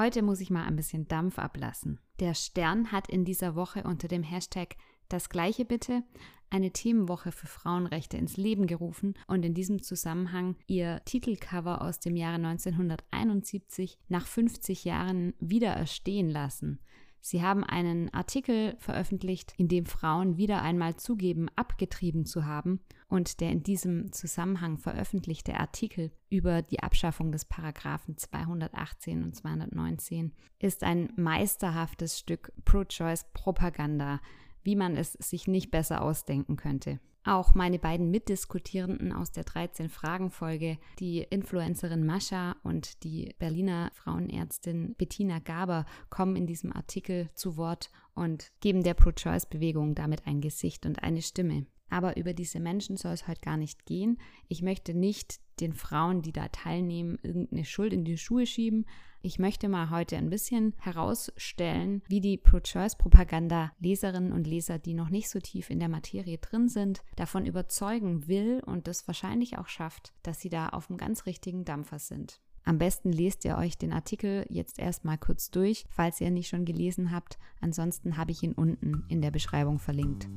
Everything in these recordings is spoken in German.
Heute muss ich mal ein bisschen Dampf ablassen. Der Stern hat in dieser Woche unter dem Hashtag das gleiche bitte eine Themenwoche für Frauenrechte ins Leben gerufen und in diesem Zusammenhang ihr Titelcover aus dem Jahre 1971 nach 50 Jahren wieder erstehen lassen. Sie haben einen Artikel veröffentlicht, in dem Frauen wieder einmal zugeben, abgetrieben zu haben. Und der in diesem Zusammenhang veröffentlichte Artikel über die Abschaffung des Paragraphen 218 und 219 ist ein meisterhaftes Stück Pro-Choice-Propaganda, wie man es sich nicht besser ausdenken könnte. Auch meine beiden Mitdiskutierenden aus der 13-Fragen-Folge, die Influencerin Mascha und die Berliner Frauenärztin Bettina Gaber, kommen in diesem Artikel zu Wort und geben der Pro-Choice-Bewegung damit ein Gesicht und eine Stimme. Aber über diese Menschen soll es heute gar nicht gehen. Ich möchte nicht den Frauen, die da teilnehmen, irgendeine Schuld in die Schuhe schieben. Ich möchte mal heute ein bisschen herausstellen, wie die Pro-Choice-Propaganda Leserinnen und Leser, die noch nicht so tief in der Materie drin sind, davon überzeugen will und das wahrscheinlich auch schafft, dass sie da auf einem ganz richtigen Dampfer sind. Am besten lest ihr euch den Artikel jetzt erstmal kurz durch, falls ihr ihn nicht schon gelesen habt. Ansonsten habe ich ihn unten in der Beschreibung verlinkt.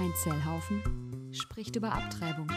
Ein Zellhaufen spricht über Abtreibung.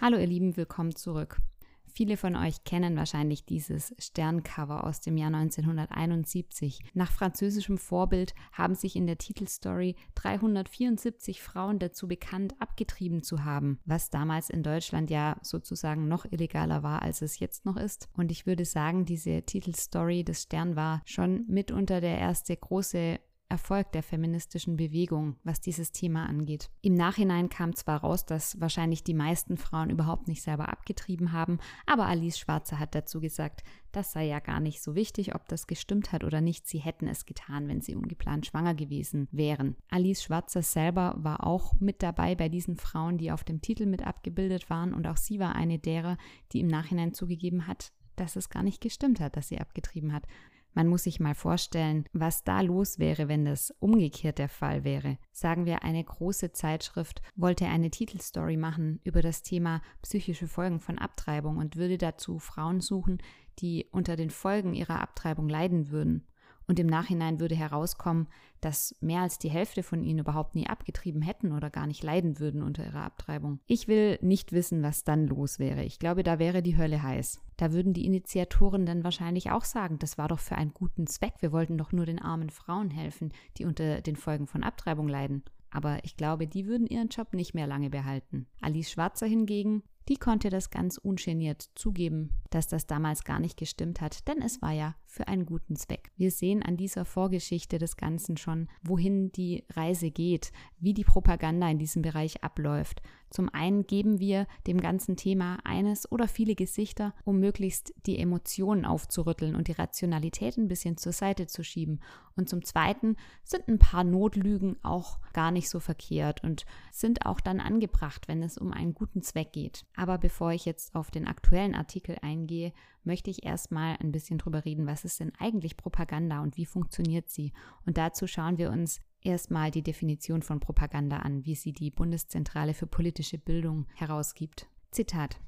Hallo ihr Lieben, willkommen zurück. Viele von euch kennen wahrscheinlich dieses Sterncover aus dem Jahr 1971. Nach französischem Vorbild haben sich in der Titelstory 374 Frauen dazu bekannt, abgetrieben zu haben, was damals in Deutschland ja sozusagen noch illegaler war, als es jetzt noch ist. Und ich würde sagen, diese Titelstory des Stern war schon mitunter der erste große Erfolg der feministischen Bewegung, was dieses Thema angeht. Im Nachhinein kam zwar raus, dass wahrscheinlich die meisten Frauen überhaupt nicht selber abgetrieben haben, aber Alice Schwarzer hat dazu gesagt, das sei ja gar nicht so wichtig, ob das gestimmt hat oder nicht. Sie hätten es getan, wenn sie ungeplant schwanger gewesen wären. Alice Schwarzer selber war auch mit dabei bei diesen Frauen, die auf dem Titel mit abgebildet waren und auch sie war eine derer, die im Nachhinein zugegeben hat, dass es gar nicht gestimmt hat, dass sie abgetrieben hat. Man muss sich mal vorstellen, was da los wäre, wenn das umgekehrt der Fall wäre. Sagen wir, eine große Zeitschrift wollte eine Titelstory machen über das Thema psychische Folgen von Abtreibung und würde dazu Frauen suchen, die unter den Folgen ihrer Abtreibung leiden würden und im Nachhinein würde herauskommen, dass mehr als die Hälfte von ihnen überhaupt nie abgetrieben hätten oder gar nicht leiden würden unter ihrer Abtreibung. Ich will nicht wissen, was dann los wäre. Ich glaube, da wäre die Hölle heiß. Da würden die Initiatoren dann wahrscheinlich auch sagen, das war doch für einen guten Zweck. Wir wollten doch nur den armen Frauen helfen, die unter den Folgen von Abtreibung leiden. Aber ich glaube, die würden ihren Job nicht mehr lange behalten. Alice Schwarzer hingegen die konnte das ganz ungeniert zugeben, dass das damals gar nicht gestimmt hat, denn es war ja für einen guten Zweck. Wir sehen an dieser Vorgeschichte des Ganzen schon, wohin die Reise geht, wie die Propaganda in diesem Bereich abläuft. Zum einen geben wir dem ganzen Thema eines oder viele Gesichter, um möglichst die Emotionen aufzurütteln und die Rationalität ein bisschen zur Seite zu schieben. Und zum zweiten sind ein paar Notlügen auch gar nicht so verkehrt und sind auch dann angebracht, wenn es um einen guten Zweck geht. Aber bevor ich jetzt auf den aktuellen Artikel eingehe, möchte ich erstmal ein bisschen drüber reden, was ist denn eigentlich Propaganda und wie funktioniert sie. Und dazu schauen wir uns erstmal die Definition von Propaganda an, wie sie die Bundeszentrale für politische Bildung herausgibt. Zitat.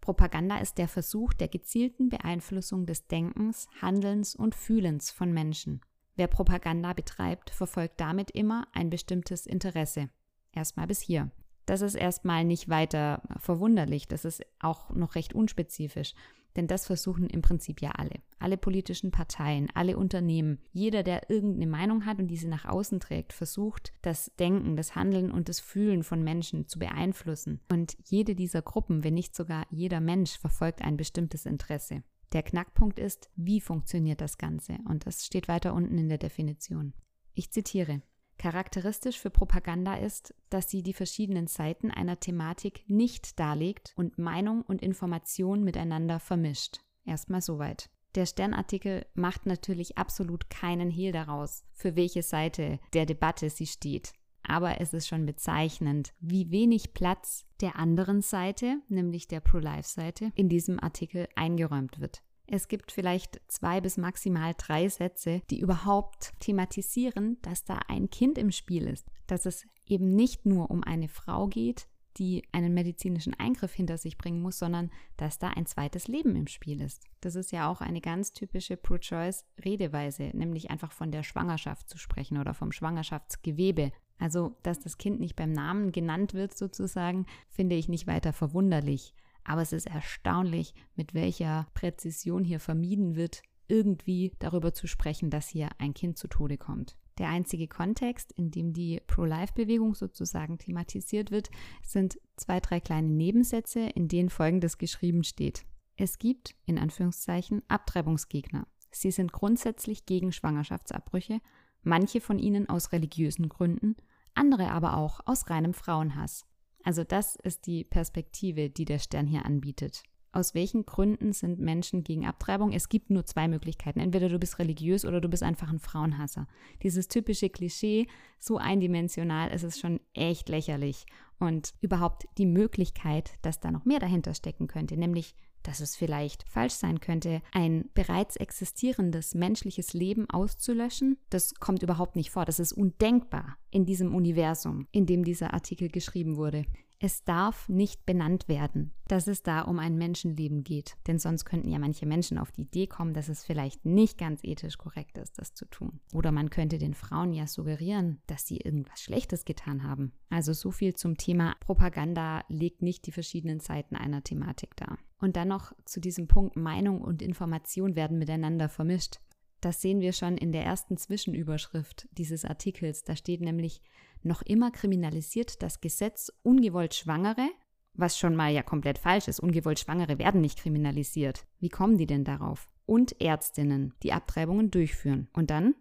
Propaganda ist der Versuch der gezielten Beeinflussung des Denkens, Handelns und Fühlens von Menschen. Wer Propaganda betreibt, verfolgt damit immer ein bestimmtes Interesse. Erstmal bis hier. Das ist erstmal nicht weiter verwunderlich, das ist auch noch recht unspezifisch. Denn das versuchen im Prinzip ja alle. Alle politischen Parteien, alle Unternehmen, jeder, der irgendeine Meinung hat und diese nach außen trägt, versucht, das Denken, das Handeln und das Fühlen von Menschen zu beeinflussen. Und jede dieser Gruppen, wenn nicht sogar jeder Mensch, verfolgt ein bestimmtes Interesse. Der Knackpunkt ist, wie funktioniert das Ganze? Und das steht weiter unten in der Definition. Ich zitiere. Charakteristisch für Propaganda ist, dass sie die verschiedenen Seiten einer Thematik nicht darlegt und Meinung und Information miteinander vermischt. Erstmal soweit. Der Sternartikel macht natürlich absolut keinen Hehl daraus, für welche Seite der Debatte sie steht. Aber es ist schon bezeichnend, wie wenig Platz der anderen Seite, nämlich der Pro-Life-Seite, in diesem Artikel eingeräumt wird. Es gibt vielleicht zwei bis maximal drei Sätze, die überhaupt thematisieren, dass da ein Kind im Spiel ist, dass es eben nicht nur um eine Frau geht, die einen medizinischen Eingriff hinter sich bringen muss, sondern dass da ein zweites Leben im Spiel ist. Das ist ja auch eine ganz typische Pro-Choice-Redeweise, nämlich einfach von der Schwangerschaft zu sprechen oder vom Schwangerschaftsgewebe. Also, dass das Kind nicht beim Namen genannt wird, sozusagen, finde ich nicht weiter verwunderlich. Aber es ist erstaunlich, mit welcher Präzision hier vermieden wird, irgendwie darüber zu sprechen, dass hier ein Kind zu Tode kommt. Der einzige Kontext, in dem die Pro-Life-Bewegung sozusagen thematisiert wird, sind zwei, drei kleine Nebensätze, in denen Folgendes geschrieben steht. Es gibt, in Anführungszeichen, Abtreibungsgegner. Sie sind grundsätzlich gegen Schwangerschaftsabbrüche, manche von ihnen aus religiösen Gründen, andere aber auch aus reinem Frauenhass. Also das ist die Perspektive, die der Stern hier anbietet. Aus welchen Gründen sind Menschen gegen Abtreibung? Es gibt nur zwei Möglichkeiten. Entweder du bist religiös oder du bist einfach ein Frauenhasser. Dieses typische Klischee, so eindimensional, ist es schon echt lächerlich. Und überhaupt die Möglichkeit, dass da noch mehr dahinter stecken könnte, nämlich dass es vielleicht falsch sein könnte, ein bereits existierendes menschliches Leben auszulöschen, das kommt überhaupt nicht vor. Das ist undenkbar in diesem Universum, in dem dieser Artikel geschrieben wurde. Es darf nicht benannt werden, dass es da um ein Menschenleben geht, denn sonst könnten ja manche Menschen auf die Idee kommen, dass es vielleicht nicht ganz ethisch korrekt ist, das zu tun. Oder man könnte den Frauen ja suggerieren, dass sie irgendwas Schlechtes getan haben. Also so viel zum Thema Propaganda legt nicht die verschiedenen Seiten einer Thematik dar. Und dann noch zu diesem Punkt Meinung und Information werden miteinander vermischt. Das sehen wir schon in der ersten Zwischenüberschrift dieses Artikels. Da steht nämlich, noch immer kriminalisiert das Gesetz ungewollt Schwangere, was schon mal ja komplett falsch ist. Ungewollt Schwangere werden nicht kriminalisiert. Wie kommen die denn darauf? Und Ärztinnen, die Abtreibungen durchführen. Und dann?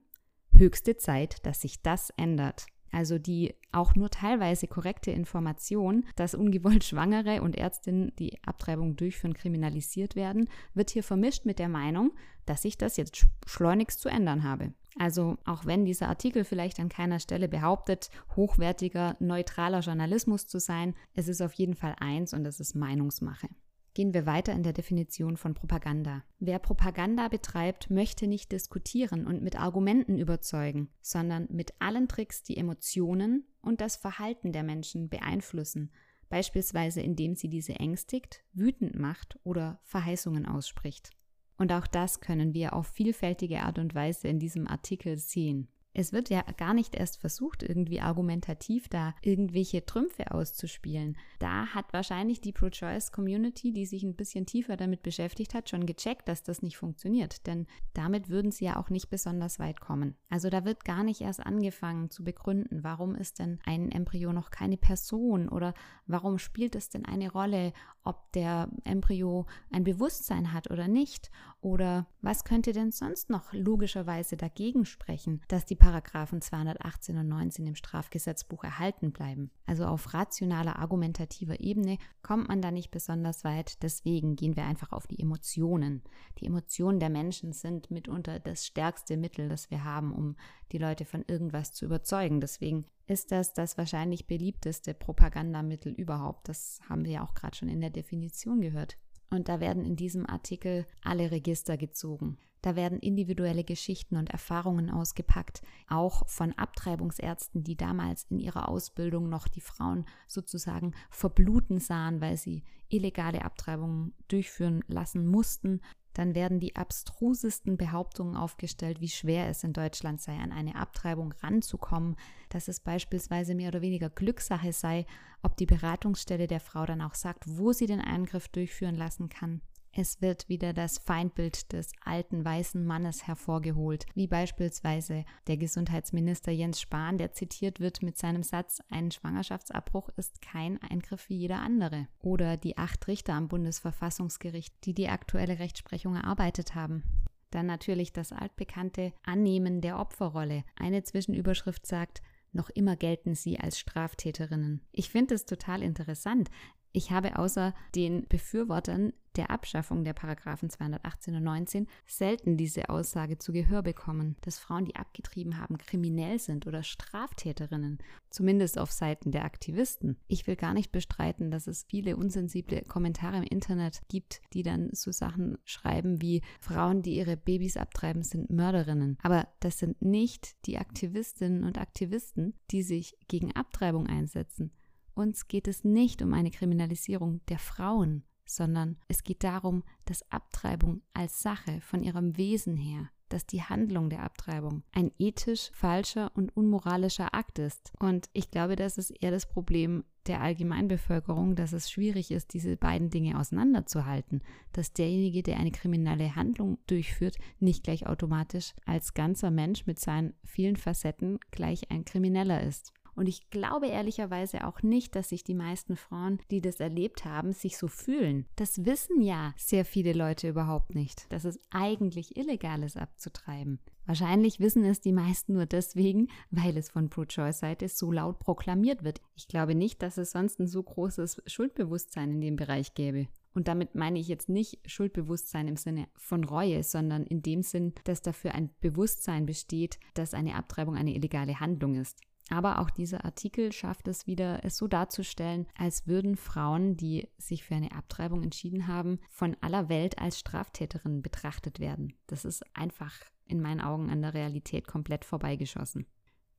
Höchste Zeit, dass sich das ändert also die auch nur teilweise korrekte Information, dass ungewollt Schwangere und Ärztinnen, die Abtreibung durchführen, kriminalisiert werden, wird hier vermischt mit der Meinung, dass ich das jetzt schleunigst zu ändern habe. Also auch wenn dieser Artikel vielleicht an keiner Stelle behauptet, hochwertiger, neutraler Journalismus zu sein, es ist auf jeden Fall eins und das ist Meinungsmache. Gehen wir weiter in der Definition von Propaganda. Wer Propaganda betreibt, möchte nicht diskutieren und mit Argumenten überzeugen, sondern mit allen Tricks die Emotionen und das Verhalten der Menschen beeinflussen, beispielsweise indem sie diese ängstigt, wütend macht oder Verheißungen ausspricht. Und auch das können wir auf vielfältige Art und Weise in diesem Artikel sehen. Es wird ja gar nicht erst versucht, irgendwie argumentativ da irgendwelche Trümpfe auszuspielen. Da hat wahrscheinlich die Pro-Choice-Community, die sich ein bisschen tiefer damit beschäftigt hat, schon gecheckt, dass das nicht funktioniert. Denn damit würden sie ja auch nicht besonders weit kommen. Also da wird gar nicht erst angefangen zu begründen, warum ist denn ein Embryo noch keine Person oder warum spielt es denn eine Rolle, ob der Embryo ein Bewusstsein hat oder nicht oder was könnte denn sonst noch logischerweise dagegen sprechen, dass die Paragraphen 218 und 19 im Strafgesetzbuch erhalten bleiben? Also auf rationaler, argumentativer Ebene kommt man da nicht besonders weit. Deswegen gehen wir einfach auf die Emotionen. Die Emotionen der Menschen sind mitunter das stärkste Mittel, das wir haben, um die Leute von irgendwas zu überzeugen. Deswegen ist das das wahrscheinlich beliebteste Propagandamittel überhaupt. Das haben wir ja auch gerade schon in der Definition gehört. Und da werden in diesem Artikel alle Register gezogen. Da werden individuelle Geschichten und Erfahrungen ausgepackt, auch von Abtreibungsärzten, die damals in ihrer Ausbildung noch die Frauen sozusagen verbluten sahen, weil sie illegale Abtreibungen durchführen lassen mussten dann werden die abstrusesten Behauptungen aufgestellt, wie schwer es in Deutschland sei, an eine Abtreibung ranzukommen, dass es beispielsweise mehr oder weniger Glückssache sei, ob die Beratungsstelle der Frau dann auch sagt, wo sie den Eingriff durchführen lassen kann. Es wird wieder das Feindbild des alten weißen Mannes hervorgeholt, wie beispielsweise der Gesundheitsminister Jens Spahn, der zitiert wird mit seinem Satz, ein Schwangerschaftsabbruch ist kein Eingriff wie jeder andere. Oder die acht Richter am Bundesverfassungsgericht, die die aktuelle Rechtsprechung erarbeitet haben. Dann natürlich das altbekannte Annehmen der Opferrolle. Eine Zwischenüberschrift sagt, noch immer gelten sie als Straftäterinnen. Ich finde es total interessant. Ich habe außer den Befürwortern der Abschaffung der Paragraphen 218 und 19 selten diese Aussage zu Gehör bekommen, dass Frauen, die abgetrieben haben, kriminell sind oder Straftäterinnen, zumindest auf Seiten der Aktivisten. Ich will gar nicht bestreiten, dass es viele unsensible Kommentare im Internet gibt, die dann so Sachen schreiben wie Frauen, die ihre Babys abtreiben, sind Mörderinnen. Aber das sind nicht die Aktivistinnen und Aktivisten, die sich gegen Abtreibung einsetzen. Uns geht es nicht um eine Kriminalisierung der Frauen, sondern es geht darum, dass Abtreibung als Sache von ihrem Wesen her, dass die Handlung der Abtreibung ein ethisch falscher und unmoralischer Akt ist. Und ich glaube, das ist eher das Problem der Allgemeinbevölkerung, dass es schwierig ist, diese beiden Dinge auseinanderzuhalten, dass derjenige, der eine kriminelle Handlung durchführt, nicht gleich automatisch als ganzer Mensch mit seinen vielen Facetten gleich ein Krimineller ist. Und ich glaube ehrlicherweise auch nicht, dass sich die meisten Frauen, die das erlebt haben, sich so fühlen. Das wissen ja sehr viele Leute überhaupt nicht, dass es eigentlich illegal ist abzutreiben. Wahrscheinlich wissen es die meisten nur deswegen, weil es von Pro-Choice-Seite so laut proklamiert wird. Ich glaube nicht, dass es sonst ein so großes Schuldbewusstsein in dem Bereich gäbe. Und damit meine ich jetzt nicht Schuldbewusstsein im Sinne von Reue, sondern in dem Sinn, dass dafür ein Bewusstsein besteht, dass eine Abtreibung eine illegale Handlung ist. Aber auch dieser Artikel schafft es wieder, es so darzustellen, als würden Frauen, die sich für eine Abtreibung entschieden haben, von aller Welt als Straftäterinnen betrachtet werden. Das ist einfach in meinen Augen an der Realität komplett vorbeigeschossen.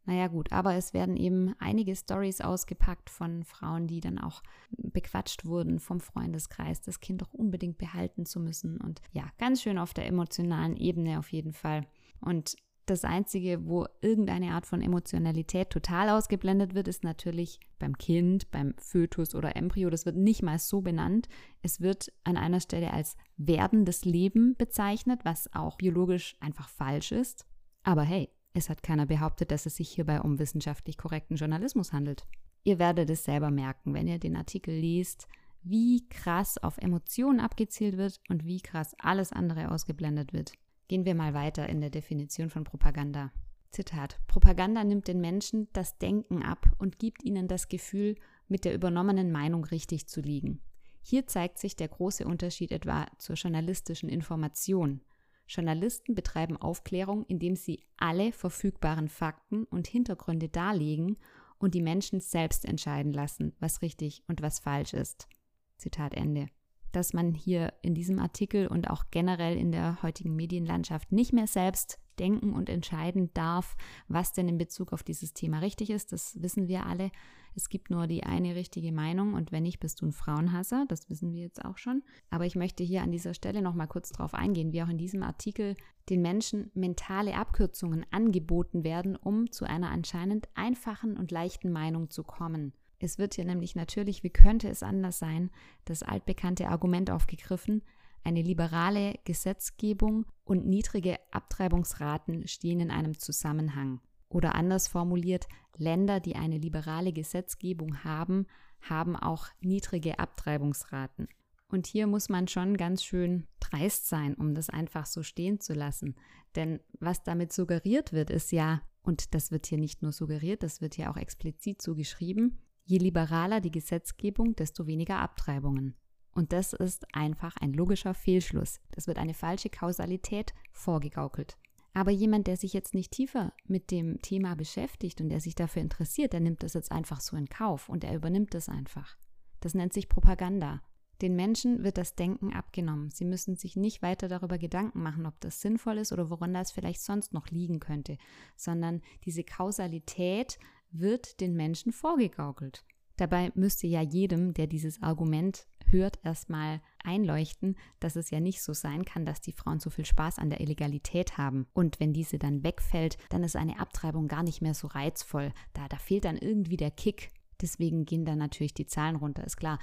Naja gut, aber es werden eben einige Stories ausgepackt von Frauen, die dann auch bequatscht wurden vom Freundeskreis, das Kind doch unbedingt behalten zu müssen. Und ja, ganz schön auf der emotionalen Ebene auf jeden Fall. Und das Einzige, wo irgendeine Art von Emotionalität total ausgeblendet wird, ist natürlich beim Kind, beim Fötus oder Embryo. Das wird nicht mal so benannt. Es wird an einer Stelle als werdendes Leben bezeichnet, was auch biologisch einfach falsch ist. Aber hey, es hat keiner behauptet, dass es sich hierbei um wissenschaftlich korrekten Journalismus handelt. Ihr werdet es selber merken, wenn ihr den Artikel liest, wie krass auf Emotionen abgezielt wird und wie krass alles andere ausgeblendet wird. Gehen wir mal weiter in der Definition von Propaganda. Zitat. Propaganda nimmt den Menschen das Denken ab und gibt ihnen das Gefühl, mit der übernommenen Meinung richtig zu liegen. Hier zeigt sich der große Unterschied etwa zur journalistischen Information. Journalisten betreiben Aufklärung, indem sie alle verfügbaren Fakten und Hintergründe darlegen und die Menschen selbst entscheiden lassen, was richtig und was falsch ist. Zitat Ende dass man hier in diesem Artikel und auch generell in der heutigen Medienlandschaft nicht mehr selbst denken und entscheiden darf, was denn in Bezug auf dieses Thema richtig ist. Das wissen wir alle. Es gibt nur die eine richtige Meinung und wenn nicht, bist du ein Frauenhasser. Das wissen wir jetzt auch schon. Aber ich möchte hier an dieser Stelle noch mal kurz darauf eingehen, wie auch in diesem Artikel den Menschen mentale Abkürzungen angeboten werden, um zu einer anscheinend einfachen und leichten Meinung zu kommen. Es wird hier nämlich natürlich, wie könnte es anders sein, das altbekannte Argument aufgegriffen, eine liberale Gesetzgebung und niedrige Abtreibungsraten stehen in einem Zusammenhang. Oder anders formuliert, Länder, die eine liberale Gesetzgebung haben, haben auch niedrige Abtreibungsraten. Und hier muss man schon ganz schön dreist sein, um das einfach so stehen zu lassen. Denn was damit suggeriert wird, ist ja, und das wird hier nicht nur suggeriert, das wird hier auch explizit so geschrieben, Je liberaler die Gesetzgebung, desto weniger Abtreibungen. Und das ist einfach ein logischer Fehlschluss. Das wird eine falsche Kausalität vorgegaukelt. Aber jemand, der sich jetzt nicht tiefer mit dem Thema beschäftigt und der sich dafür interessiert, der nimmt das jetzt einfach so in Kauf und er übernimmt das einfach. Das nennt sich Propaganda. Den Menschen wird das Denken abgenommen. Sie müssen sich nicht weiter darüber Gedanken machen, ob das sinnvoll ist oder woran das vielleicht sonst noch liegen könnte, sondern diese Kausalität wird den Menschen vorgegaukelt. Dabei müsste ja jedem, der dieses Argument hört, erstmal einleuchten, dass es ja nicht so sein kann, dass die Frauen so viel Spaß an der Illegalität haben. Und wenn diese dann wegfällt, dann ist eine Abtreibung gar nicht mehr so reizvoll. Da, da fehlt dann irgendwie der Kick. Deswegen gehen dann natürlich die Zahlen runter, ist klar.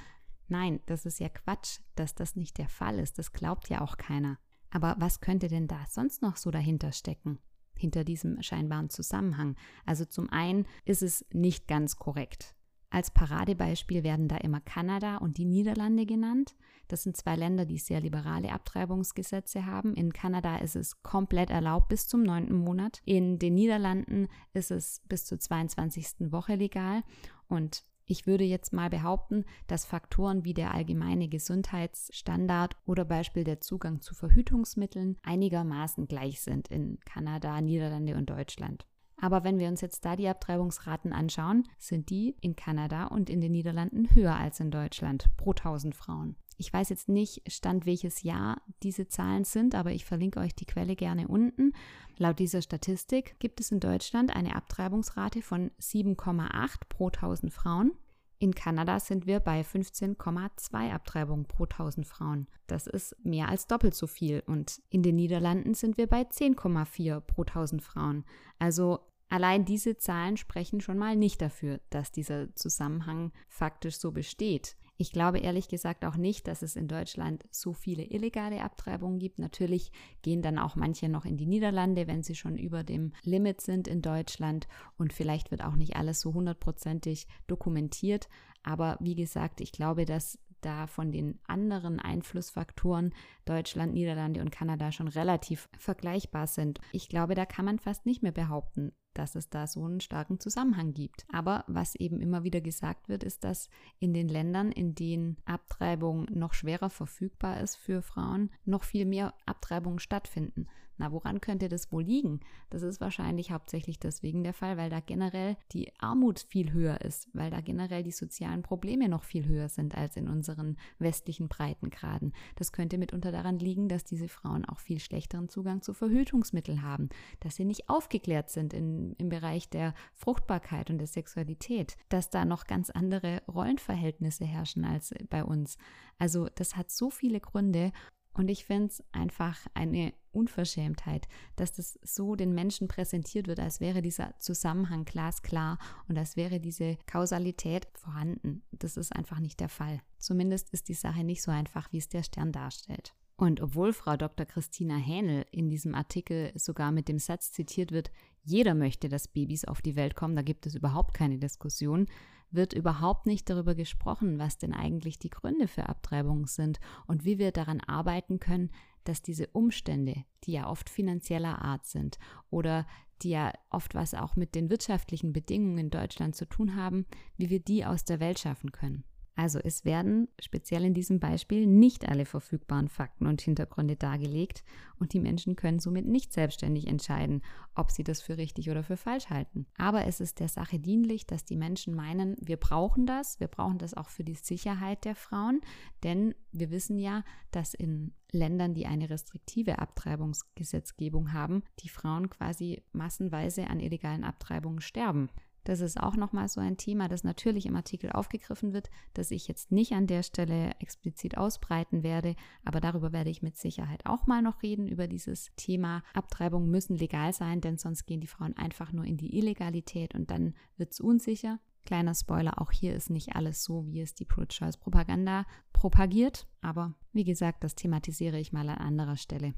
Nein, das ist ja Quatsch, dass das nicht der Fall ist. Das glaubt ja auch keiner. Aber was könnte denn da sonst noch so dahinter stecken? Hinter diesem scheinbaren Zusammenhang. Also zum einen ist es nicht ganz korrekt. Als Paradebeispiel werden da immer Kanada und die Niederlande genannt. Das sind zwei Länder, die sehr liberale Abtreibungsgesetze haben. In Kanada ist es komplett erlaubt bis zum neunten Monat. In den Niederlanden ist es bis zur 22. Woche legal. Und Ich würde jetzt mal behaupten, dass Faktoren wie der allgemeine Gesundheitsstandard oder Beispiel der Zugang zu Verhütungsmitteln einigermaßen gleich sind in Kanada, Niederlande und Deutschland. Aber wenn wir uns jetzt da die Abtreibungsraten anschauen, sind die in Kanada und in den Niederlanden höher als in Deutschland pro 1000 Frauen. Ich weiß jetzt nicht, stand welches Jahr diese Zahlen sind, aber ich verlinke euch die Quelle gerne unten. Laut dieser Statistik gibt es in Deutschland eine Abtreibungsrate von 7,8 pro 1000 Frauen. In Kanada sind wir bei 15,2 Abtreibungen pro 1000 Frauen. Das ist mehr als doppelt so viel. Und in den Niederlanden sind wir bei 10,4 pro 1000 Frauen. Also allein diese Zahlen sprechen schon mal nicht dafür, dass dieser Zusammenhang faktisch so besteht. Ich glaube ehrlich gesagt auch nicht, dass es in Deutschland so viele illegale Abtreibungen gibt. Natürlich gehen dann auch manche noch in die Niederlande, wenn sie schon über dem Limit sind in Deutschland. Und vielleicht wird auch nicht alles so hundertprozentig dokumentiert. Aber wie gesagt, ich glaube, dass da von den anderen Einflussfaktoren Deutschland, Niederlande und Kanada schon relativ vergleichbar sind. Ich glaube, da kann man fast nicht mehr behaupten, dass es da so einen starken Zusammenhang gibt. Aber was eben immer wieder gesagt wird, ist, dass in den Ländern, in denen Abtreibung noch schwerer verfügbar ist für Frauen, noch viel mehr Abtreibungen stattfinden. Na, woran könnte das wohl liegen? Das ist wahrscheinlich hauptsächlich deswegen der Fall, weil da generell die Armut viel höher ist, weil da generell die sozialen Probleme noch viel höher sind als in unseren westlichen Breitengraden. Das könnte mitunter daran liegen, dass diese Frauen auch viel schlechteren Zugang zu Verhütungsmitteln haben, dass sie nicht aufgeklärt sind in, im Bereich der Fruchtbarkeit und der Sexualität, dass da noch ganz andere Rollenverhältnisse herrschen als bei uns. Also das hat so viele Gründe und ich finde es einfach eine Unverschämtheit, dass das so den Menschen präsentiert wird, als wäre dieser Zusammenhang glasklar und als wäre diese Kausalität vorhanden. Das ist einfach nicht der Fall. Zumindest ist die Sache nicht so einfach, wie es der Stern darstellt. Und obwohl Frau Dr. Christina Hähnel in diesem Artikel sogar mit dem Satz zitiert wird, jeder möchte, dass Babys auf die Welt kommen, da gibt es überhaupt keine Diskussion, wird überhaupt nicht darüber gesprochen, was denn eigentlich die Gründe für Abtreibungen sind und wie wir daran arbeiten können, dass diese Umstände, die ja oft finanzieller Art sind oder die ja oft was auch mit den wirtschaftlichen Bedingungen in Deutschland zu tun haben, wie wir die aus der Welt schaffen können. Also es werden speziell in diesem Beispiel nicht alle verfügbaren Fakten und Hintergründe dargelegt und die Menschen können somit nicht selbstständig entscheiden, ob sie das für richtig oder für falsch halten. Aber es ist der Sache dienlich, dass die Menschen meinen, wir brauchen das, wir brauchen das auch für die Sicherheit der Frauen, denn wir wissen ja, dass in Ländern, die eine restriktive Abtreibungsgesetzgebung haben, die Frauen quasi massenweise an illegalen Abtreibungen sterben. Das ist auch nochmal so ein Thema, das natürlich im Artikel aufgegriffen wird, das ich jetzt nicht an der Stelle explizit ausbreiten werde, aber darüber werde ich mit Sicherheit auch mal noch reden, über dieses Thema. Abtreibungen müssen legal sein, denn sonst gehen die Frauen einfach nur in die Illegalität und dann wird es unsicher. Kleiner Spoiler, auch hier ist nicht alles so, wie es die Pro-Choice-Propaganda propagiert, aber wie gesagt, das thematisiere ich mal an anderer Stelle.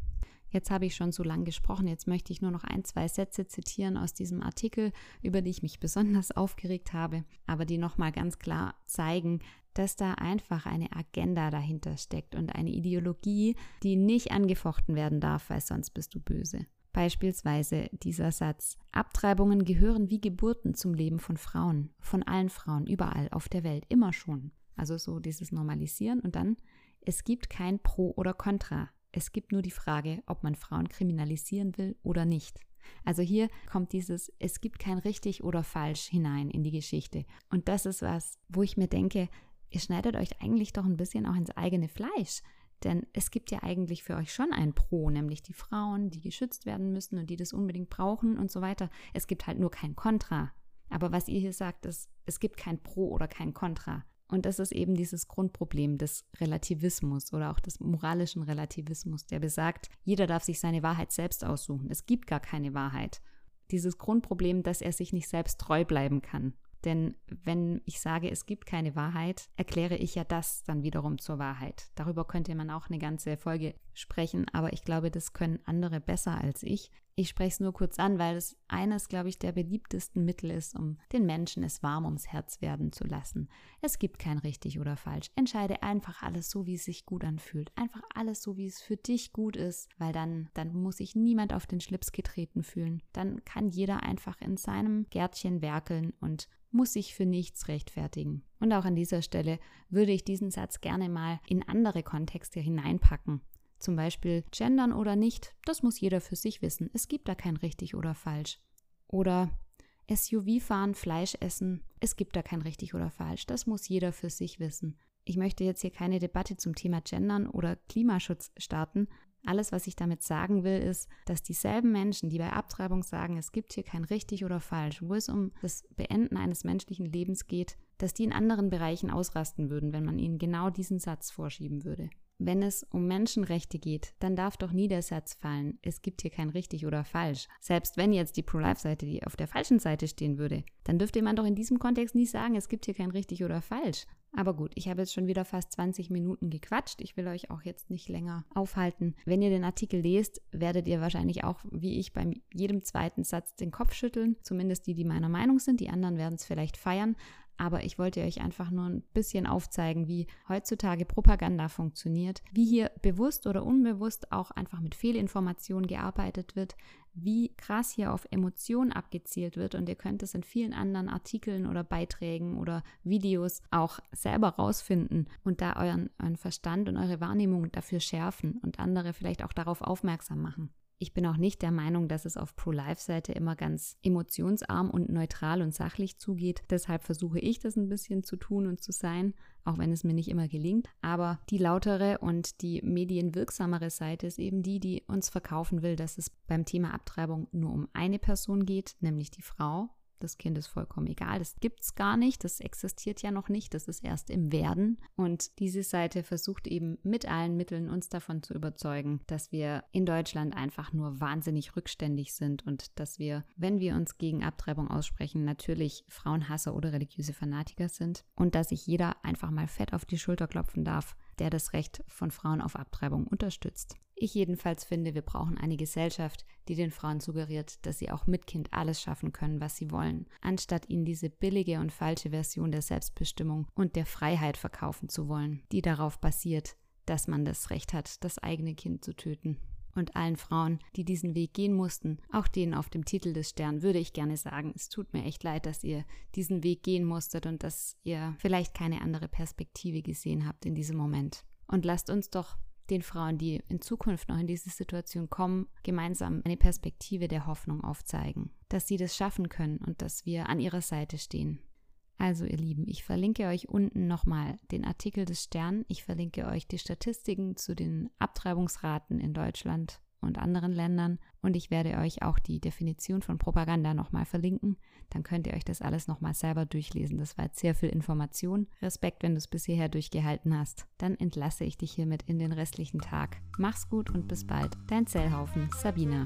Jetzt habe ich schon so lang gesprochen, jetzt möchte ich nur noch ein, zwei Sätze zitieren aus diesem Artikel, über die ich mich besonders aufgeregt habe, aber die nochmal ganz klar zeigen, dass da einfach eine Agenda dahinter steckt und eine Ideologie, die nicht angefochten werden darf, weil sonst bist du böse. Beispielsweise dieser Satz, Abtreibungen gehören wie Geburten zum Leben von Frauen, von allen Frauen, überall auf der Welt, immer schon. Also so dieses Normalisieren und dann, es gibt kein Pro oder Contra. Es gibt nur die Frage, ob man Frauen kriminalisieren will oder nicht. Also hier kommt dieses, es gibt kein richtig oder falsch hinein in die Geschichte. Und das ist was, wo ich mir denke, ihr schneidet euch eigentlich doch ein bisschen auch ins eigene Fleisch. Denn es gibt ja eigentlich für euch schon ein Pro, nämlich die Frauen, die geschützt werden müssen und die das unbedingt brauchen und so weiter. Es gibt halt nur kein Kontra. Aber was ihr hier sagt, ist, es gibt kein Pro oder kein Kontra. Und das ist eben dieses Grundproblem des Relativismus oder auch des moralischen Relativismus, der besagt, jeder darf sich seine Wahrheit selbst aussuchen. Es gibt gar keine Wahrheit. Dieses Grundproblem, dass er sich nicht selbst treu bleiben kann. Denn wenn ich sage, es gibt keine Wahrheit, erkläre ich ja das dann wiederum zur Wahrheit. Darüber könnte man auch eine ganze Folge sprechen, aber ich glaube, das können andere besser als ich. Ich spreche es nur kurz an, weil es eines, glaube ich, der beliebtesten Mittel ist, um den Menschen es warm ums Herz werden zu lassen. Es gibt kein richtig oder falsch. Entscheide einfach alles so, wie es sich gut anfühlt. Einfach alles so, wie es für dich gut ist, weil dann, dann muss sich niemand auf den Schlips getreten fühlen. Dann kann jeder einfach in seinem Gärtchen werkeln und muss sich für nichts rechtfertigen. Und auch an dieser Stelle würde ich diesen Satz gerne mal in andere Kontexte hineinpacken. Zum Beispiel gendern oder nicht, das muss jeder für sich wissen. Es gibt da kein richtig oder falsch. Oder SUV fahren, Fleisch essen, es gibt da kein richtig oder falsch. Das muss jeder für sich wissen. Ich möchte jetzt hier keine Debatte zum Thema Gendern oder Klimaschutz starten. Alles, was ich damit sagen will, ist, dass dieselben Menschen, die bei Abtreibung sagen, es gibt hier kein richtig oder falsch, wo es um das Beenden eines menschlichen Lebens geht, dass die in anderen Bereichen ausrasten würden, wenn man ihnen genau diesen Satz vorschieben würde. Wenn es um Menschenrechte geht, dann darf doch nie der Satz fallen, es gibt hier kein richtig oder falsch. Selbst wenn jetzt die Pro-Life-Seite die auf der falschen Seite stehen würde, dann dürfte man doch in diesem Kontext nie sagen, es gibt hier kein richtig oder falsch. Aber gut, ich habe jetzt schon wieder fast 20 Minuten gequatscht. Ich will euch auch jetzt nicht länger aufhalten. Wenn ihr den Artikel lest, werdet ihr wahrscheinlich auch, wie ich, bei jedem zweiten Satz den Kopf schütteln. Zumindest die, die meiner Meinung sind. Die anderen werden es vielleicht feiern. Aber ich wollte euch einfach nur ein bisschen aufzeigen, wie heutzutage Propaganda funktioniert, wie hier bewusst oder unbewusst auch einfach mit Fehlinformationen gearbeitet wird, wie krass hier auf Emotionen abgezielt wird. Und ihr könnt es in vielen anderen Artikeln oder Beiträgen oder Videos auch selber rausfinden und da euren, euren Verstand und eure Wahrnehmung dafür schärfen und andere vielleicht auch darauf aufmerksam machen. Ich bin auch nicht der Meinung, dass es auf Pro-Life-Seite immer ganz emotionsarm und neutral und sachlich zugeht. Deshalb versuche ich das ein bisschen zu tun und zu sein, auch wenn es mir nicht immer gelingt. Aber die lautere und die medienwirksamere Seite ist eben die, die uns verkaufen will, dass es beim Thema Abtreibung nur um eine Person geht, nämlich die Frau das Kind ist vollkommen egal, das gibt es gar nicht, das existiert ja noch nicht, das ist erst im Werden. Und diese Seite versucht eben mit allen Mitteln uns davon zu überzeugen, dass wir in Deutschland einfach nur wahnsinnig rückständig sind und dass wir, wenn wir uns gegen Abtreibung aussprechen, natürlich Frauenhasser oder religiöse Fanatiker sind. Und dass sich jeder einfach mal fett auf die Schulter klopfen darf, der das Recht von Frauen auf Abtreibung unterstützt. Ich jedenfalls finde, wir brauchen eine Gesellschaft, die den Frauen suggeriert, dass sie auch mit Kind alles schaffen können, was sie wollen, anstatt ihnen diese billige und falsche Version der Selbstbestimmung und der Freiheit verkaufen zu wollen, die darauf basiert, dass man das Recht hat, das eigene Kind zu töten. Und allen Frauen, die diesen Weg gehen mussten, auch denen auf dem Titel des Stern, würde ich gerne sagen, es tut mir echt leid, dass ihr diesen Weg gehen musstet und dass ihr vielleicht keine andere Perspektive gesehen habt in diesem Moment. Und lasst uns doch den Frauen, die in Zukunft noch in diese Situation kommen, gemeinsam eine Perspektive der Hoffnung aufzeigen, dass sie das schaffen können und dass wir an ihrer Seite stehen. Also ihr Lieben, ich verlinke euch unten nochmal den Artikel des Stern, ich verlinke euch die Statistiken zu den Abtreibungsraten in Deutschland und anderen Ländern. Und ich werde euch auch die Definition von Propaganda nochmal verlinken. Dann könnt ihr euch das alles nochmal selber durchlesen. Das war jetzt sehr viel Information. Respekt, wenn du es bis hierher durchgehalten hast. Dann entlasse ich dich hiermit in den restlichen Tag. Mach's gut und bis bald. Dein Zellhaufen, Sabina.